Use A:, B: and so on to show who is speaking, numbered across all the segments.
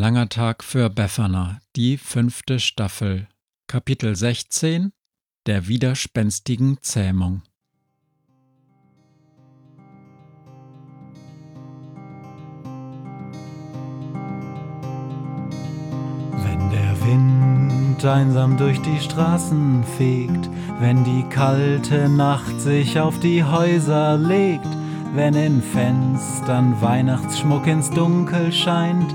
A: langer Tag für Befana, die fünfte Staffel, Kapitel 16 Der widerspenstigen Zähmung.
B: Wenn der Wind einsam durch die Straßen fegt, wenn die kalte Nacht sich auf die Häuser legt, wenn in Fenstern Weihnachtsschmuck ins Dunkel scheint,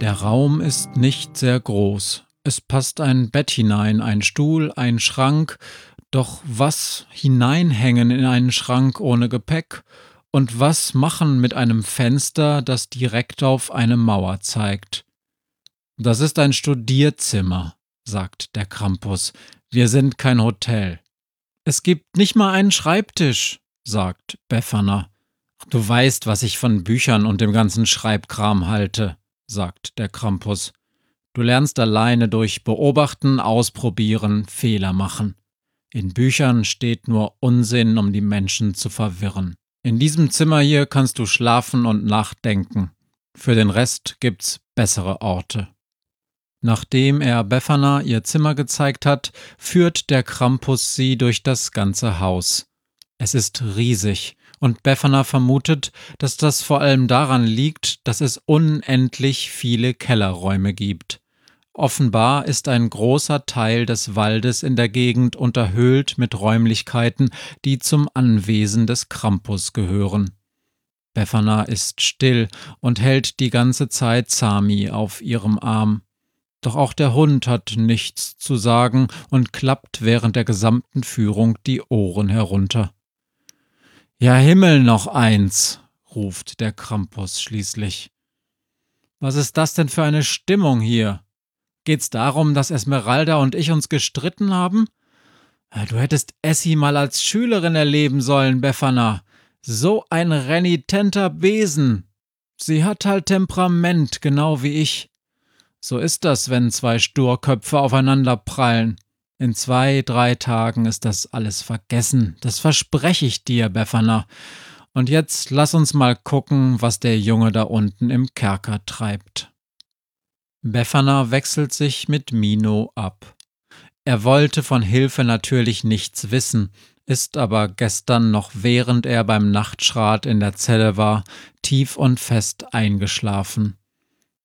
A: Der Raum ist nicht sehr groß. Es passt ein Bett hinein, ein Stuhl, ein Schrank, doch was hineinhängen in einen Schrank ohne Gepäck und was machen mit einem Fenster, das direkt auf eine Mauer zeigt? Das ist ein Studierzimmer, sagt der Krampus. Wir sind kein Hotel. Es gibt nicht mal einen Schreibtisch, sagt Befana. Du weißt, was ich von Büchern und dem ganzen Schreibkram halte sagt der Krampus. Du lernst alleine durch Beobachten, Ausprobieren, Fehler machen. In Büchern steht nur Unsinn, um die Menschen zu verwirren. In diesem Zimmer hier kannst du schlafen und nachdenken. Für den Rest gibt's bessere Orte. Nachdem er Befana ihr Zimmer gezeigt hat, führt der Krampus sie durch das ganze Haus. Es ist riesig und Befana vermutet, dass das vor allem daran liegt, dass es unendlich viele Kellerräume gibt. Offenbar ist ein großer Teil des Waldes in der Gegend unterhöhlt mit Räumlichkeiten, die zum Anwesen des Krampus gehören. Befana ist still und hält die ganze Zeit Sami auf ihrem Arm. Doch auch der Hund hat nichts zu sagen und klappt während der gesamten Führung die Ohren herunter. Ja, Himmel noch eins, ruft der Krampus schließlich. Was ist das denn für eine Stimmung hier? Geht's darum, dass Esmeralda und ich uns gestritten haben? Äh, du hättest Essie mal als Schülerin erleben sollen, Befana. So ein renitenter Besen. Sie hat halt Temperament, genau wie ich. So ist das, wenn zwei Sturköpfe aufeinander prallen. In zwei, drei Tagen ist das alles vergessen. Das verspreche ich dir, Befana. Und jetzt lass uns mal gucken, was der Junge da unten im Kerker treibt. Befana wechselt sich mit Mino ab. Er wollte von Hilfe natürlich nichts wissen, ist aber gestern noch während er beim Nachtschrat in der Zelle war, tief und fest eingeschlafen.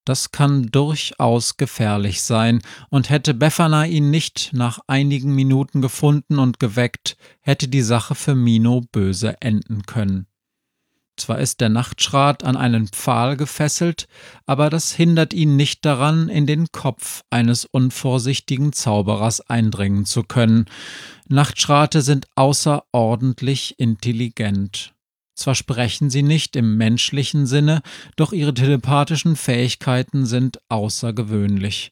A: Das kann durchaus gefährlich sein, und hätte Befana ihn nicht nach einigen Minuten gefunden und geweckt, hätte die Sache für Mino böse enden können. Zwar ist der Nachtschrat an einen Pfahl gefesselt, aber das hindert ihn nicht daran, in den Kopf eines unvorsichtigen Zauberers eindringen zu können. Nachtschrate sind außerordentlich intelligent. Zwar sprechen sie nicht im menschlichen Sinne, doch ihre telepathischen Fähigkeiten sind außergewöhnlich.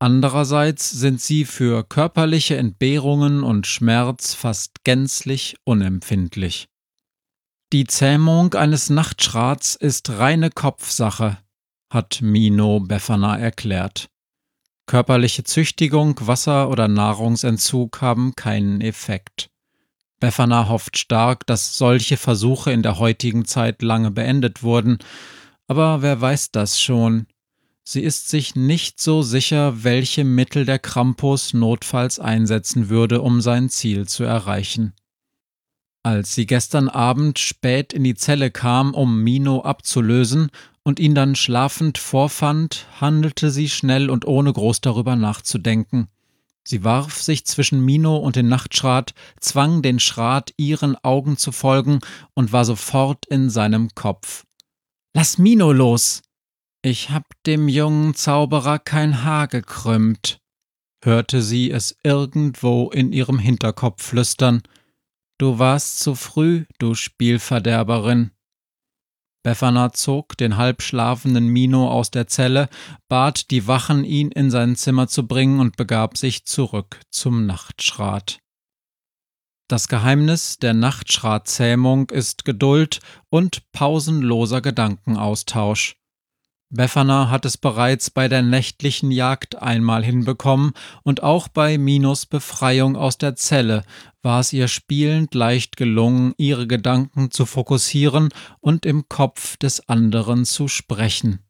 A: Andererseits sind sie für körperliche Entbehrungen und Schmerz fast gänzlich unempfindlich. Die Zähmung eines Nachtschrats ist reine Kopfsache, hat Mino Befana erklärt. Körperliche Züchtigung, Wasser- oder Nahrungsentzug haben keinen Effekt. Befana hofft stark, dass solche Versuche in der heutigen Zeit lange beendet wurden, aber wer weiß das schon? Sie ist sich nicht so sicher, welche Mittel der Krampus notfalls einsetzen würde, um sein Ziel zu erreichen. Als sie gestern Abend spät in die Zelle kam, um Mino abzulösen und ihn dann schlafend vorfand, handelte sie schnell und ohne groß darüber nachzudenken. Sie warf sich zwischen Mino und den Nachtschrat, zwang den Schrat, ihren Augen zu folgen und war sofort in seinem Kopf. Lass Mino los! Ich hab dem jungen Zauberer kein Haar gekrümmt, hörte sie es irgendwo in ihrem Hinterkopf flüstern. Du warst zu früh, du Spielverderberin. Befana zog den halbschlafenden Mino aus der Zelle, bat die Wachen, ihn in sein Zimmer zu bringen und begab sich zurück zum Nachtschrat. Das Geheimnis der Nachtschratzähmung ist Geduld und pausenloser Gedankenaustausch. Befana hat es bereits bei der nächtlichen Jagd einmal hinbekommen und auch bei Minos Befreiung aus der Zelle war es ihr spielend leicht gelungen, ihre Gedanken zu fokussieren und im Kopf des anderen zu sprechen.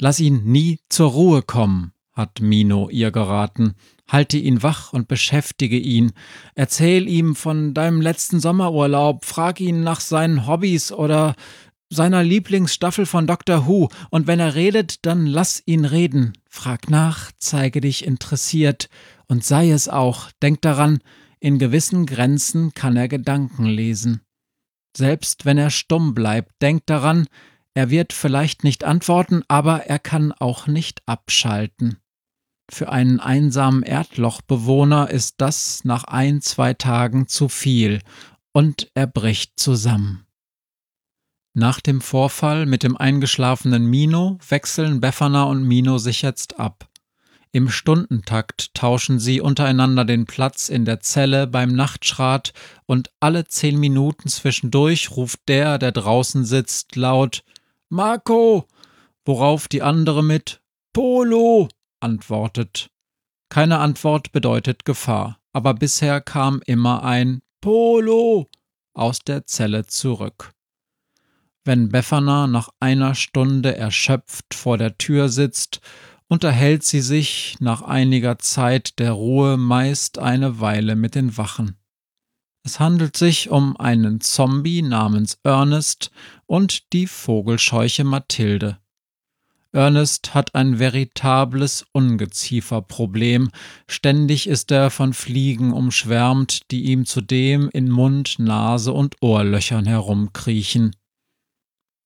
A: Lass ihn nie zur Ruhe kommen, hat Mino ihr geraten. Halte ihn wach und beschäftige ihn. Erzähl ihm von deinem letzten Sommerurlaub, frag ihn nach seinen Hobbys oder seiner Lieblingsstaffel von Doctor Who, und wenn er redet, dann lass ihn reden. Frag nach, zeige dich interessiert, und sei es auch, denk daran, in gewissen Grenzen kann er Gedanken lesen. Selbst wenn er stumm bleibt, denk daran, er wird vielleicht nicht antworten, aber er kann auch nicht abschalten. Für einen einsamen Erdlochbewohner ist das nach ein, zwei Tagen zu viel, und er bricht zusammen. Nach dem Vorfall mit dem eingeschlafenen Mino wechseln Befana und Mino sich jetzt ab. Im Stundentakt tauschen sie untereinander den Platz in der Zelle beim Nachtschrat und alle zehn Minuten zwischendurch ruft der, der draußen sitzt, laut Marco, worauf die andere mit Polo antwortet. Keine Antwort bedeutet Gefahr, aber bisher kam immer ein Polo aus der Zelle zurück. Wenn Befana nach einer Stunde erschöpft vor der Tür sitzt, unterhält sie sich nach einiger Zeit der Ruhe meist eine Weile mit den Wachen. Es handelt sich um einen Zombie namens Ernest und die Vogelscheuche Mathilde. Ernest hat ein veritables Ungezieferproblem. Ständig ist er von Fliegen umschwärmt, die ihm zudem in Mund, Nase und Ohrlöchern herumkriechen.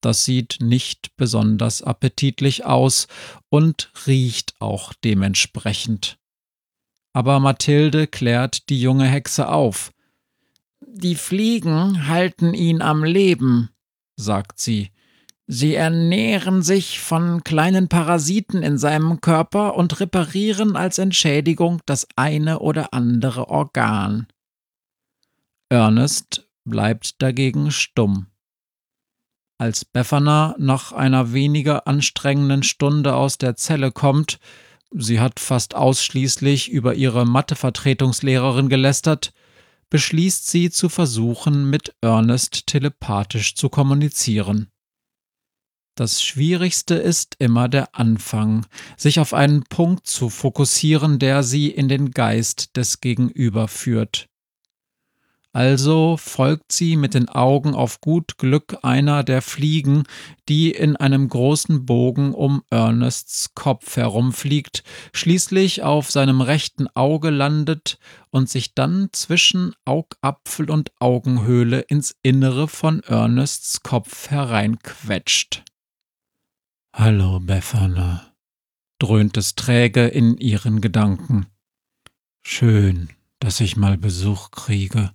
A: Das sieht nicht besonders appetitlich aus und riecht auch dementsprechend. Aber Mathilde klärt die junge Hexe auf. Die Fliegen halten ihn am Leben, sagt sie. Sie ernähren sich von kleinen Parasiten in seinem Körper und reparieren als Entschädigung das eine oder andere Organ. Ernest bleibt dagegen stumm. Als Befana nach einer weniger anstrengenden Stunde aus der Zelle kommt, sie hat fast ausschließlich über ihre Mathevertretungslehrerin gelästert, beschließt sie zu versuchen, mit Ernest telepathisch zu kommunizieren. Das Schwierigste ist immer der Anfang, sich auf einen Punkt zu fokussieren, der sie in den Geist des Gegenüber führt. Also folgt sie mit den Augen auf gut Glück einer der Fliegen, die in einem großen Bogen um Ernests Kopf herumfliegt, schließlich auf seinem rechten Auge landet und sich dann zwischen Augapfel und Augenhöhle ins Innere von Ernests Kopf hereinquetscht. Hallo, Befana, dröhnt es träge in ihren Gedanken. Schön, dass ich mal Besuch kriege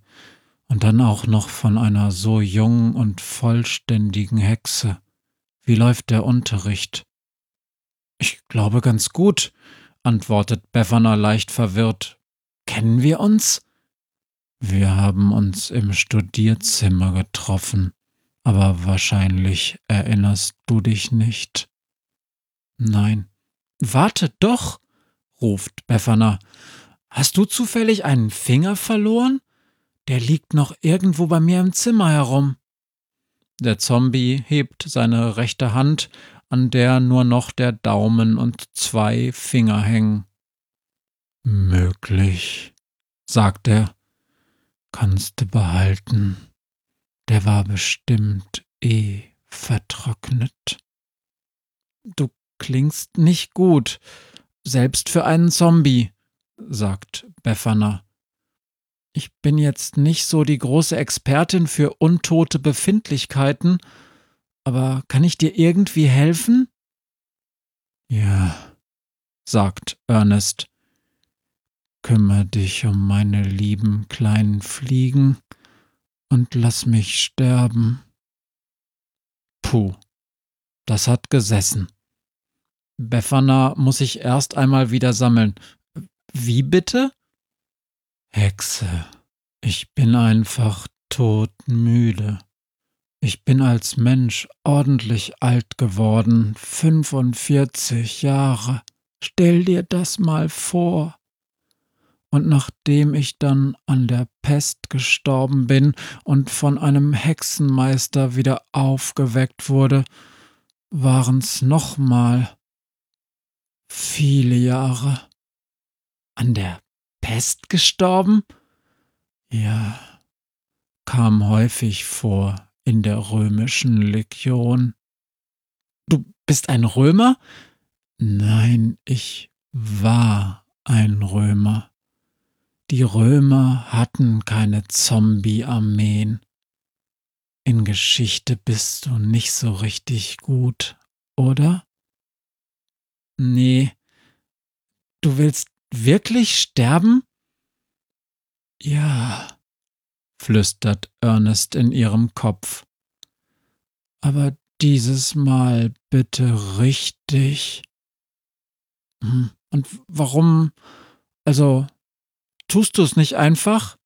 A: und dann auch noch von einer so jungen und vollständigen Hexe. Wie läuft der Unterricht? Ich glaube ganz gut, antwortet Befana leicht verwirrt. Kennen wir uns? Wir haben uns im Studierzimmer getroffen, aber wahrscheinlich erinnerst du dich nicht. Nein. Warte doch, ruft Befana. Hast du zufällig einen Finger verloren? Der liegt noch irgendwo bei mir im Zimmer herum. Der Zombie hebt seine rechte Hand, an der nur noch der Daumen und zwei Finger hängen. Möglich, sagt er. kannst du behalten. Der war bestimmt eh vertrocknet. Du klingst nicht gut, selbst für einen Zombie, sagt Befana. Ich bin jetzt nicht so die große Expertin für untote Befindlichkeiten, aber kann ich dir irgendwie helfen? Ja, sagt Ernest. Kümmer dich um meine lieben kleinen Fliegen und lass mich sterben. Puh, das hat gesessen. Befana muss sich erst einmal wieder sammeln. Wie bitte? Hexe, ich bin einfach todmüde. Ich bin als Mensch ordentlich alt geworden, 45 Jahre. Stell dir das mal vor. Und nachdem ich dann an der Pest gestorben bin und von einem Hexenmeister wieder aufgeweckt wurde, waren's nochmal viele Jahre. An der Pest gestorben? Ja, kam häufig vor in der römischen Legion. Du bist ein Römer? Nein, ich war ein Römer. Die Römer hatten keine Zombie-Armeen. In Geschichte bist du nicht so richtig gut, oder? Nee. Du willst wirklich sterben? Ja, flüstert Ernest in ihrem Kopf. Aber dieses Mal bitte richtig. Hm, und warum? Also, Tust du es nicht einfach?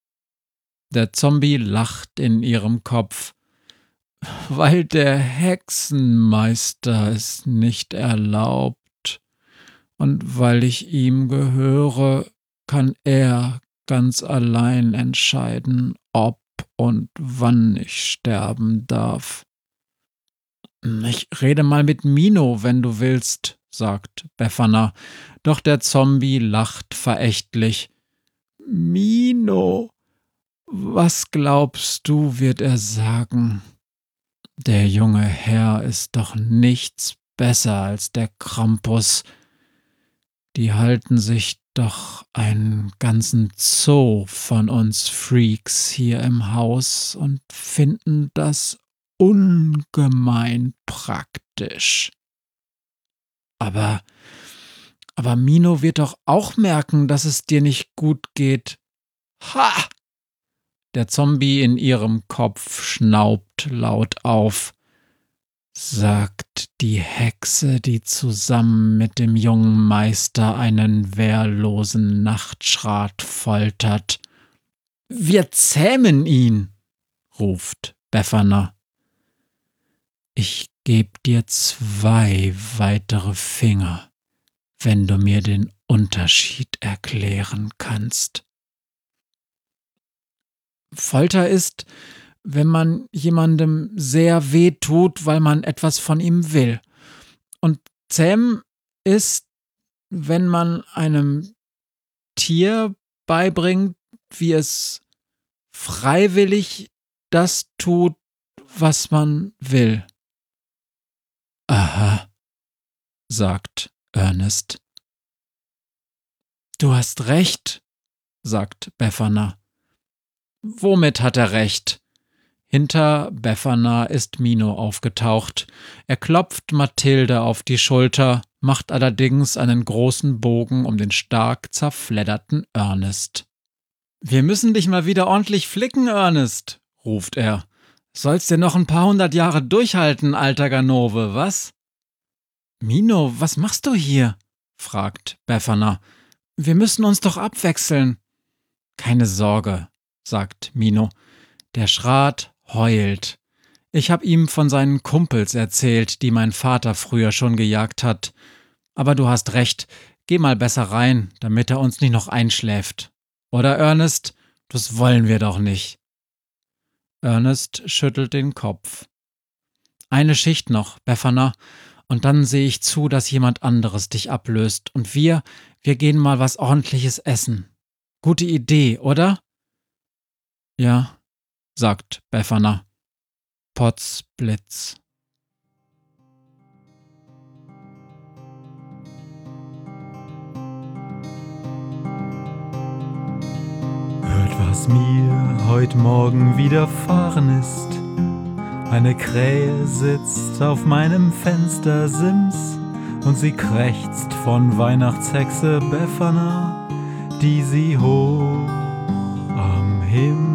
A: Der Zombie lacht in ihrem Kopf. Weil der Hexenmeister es nicht erlaubt. Und weil ich ihm gehöre, kann er ganz allein entscheiden, ob und wann ich sterben darf. Ich rede mal mit Mino, wenn du willst, sagt Befana, doch der Zombie lacht verächtlich. Mino, was glaubst du, wird er sagen? Der junge Herr ist doch nichts besser als der Krampus. Die halten sich doch einen ganzen Zoo von uns Freaks hier im Haus und finden das ungemein praktisch. Aber aber Mino wird doch auch merken, dass es dir nicht gut geht. Ha! Der Zombie in ihrem Kopf schnaubt laut auf. Sagt die Hexe, die zusammen mit dem jungen Meister einen wehrlosen Nachtschrat foltert. Wir zähmen ihn, ruft Befana. Ich geb dir zwei weitere Finger wenn du mir den Unterschied erklären kannst. Folter ist, wenn man jemandem sehr weh tut, weil man etwas von ihm will. Und Zähmen ist, wenn man einem Tier beibringt, wie es freiwillig das tut, was man will. Aha, sagt Ernest. Du hast recht, sagt Befana. Womit hat er recht? Hinter Befana ist Mino aufgetaucht. Er klopft Mathilde auf die Schulter, macht allerdings einen großen Bogen um den stark zerfledderten Ernest. Wir müssen dich mal wieder ordentlich flicken, Ernest, ruft er. Sollst dir noch ein paar hundert Jahre durchhalten, alter Ganove, was? Mino, was machst du hier? fragt Befana. Wir müssen uns doch abwechseln. Keine Sorge, sagt Mino. Der Schrat heult. Ich hab ihm von seinen Kumpels erzählt, die mein Vater früher schon gejagt hat. Aber du hast recht, geh mal besser rein, damit er uns nicht noch einschläft. Oder Ernest? Das wollen wir doch nicht. Ernest schüttelt den Kopf. Eine Schicht noch, Befana, und dann sehe ich zu, dass jemand anderes dich ablöst und wir, wir gehen mal was ordentliches essen. Gute Idee, oder? Ja, sagt Befana. Potzblitz.
B: Hört, was mir heut Morgen widerfahren ist. Eine Krähe sitzt auf meinem Fenstersims und sie krächzt von Weihnachtshexe Befana, die sie hoch am Himmel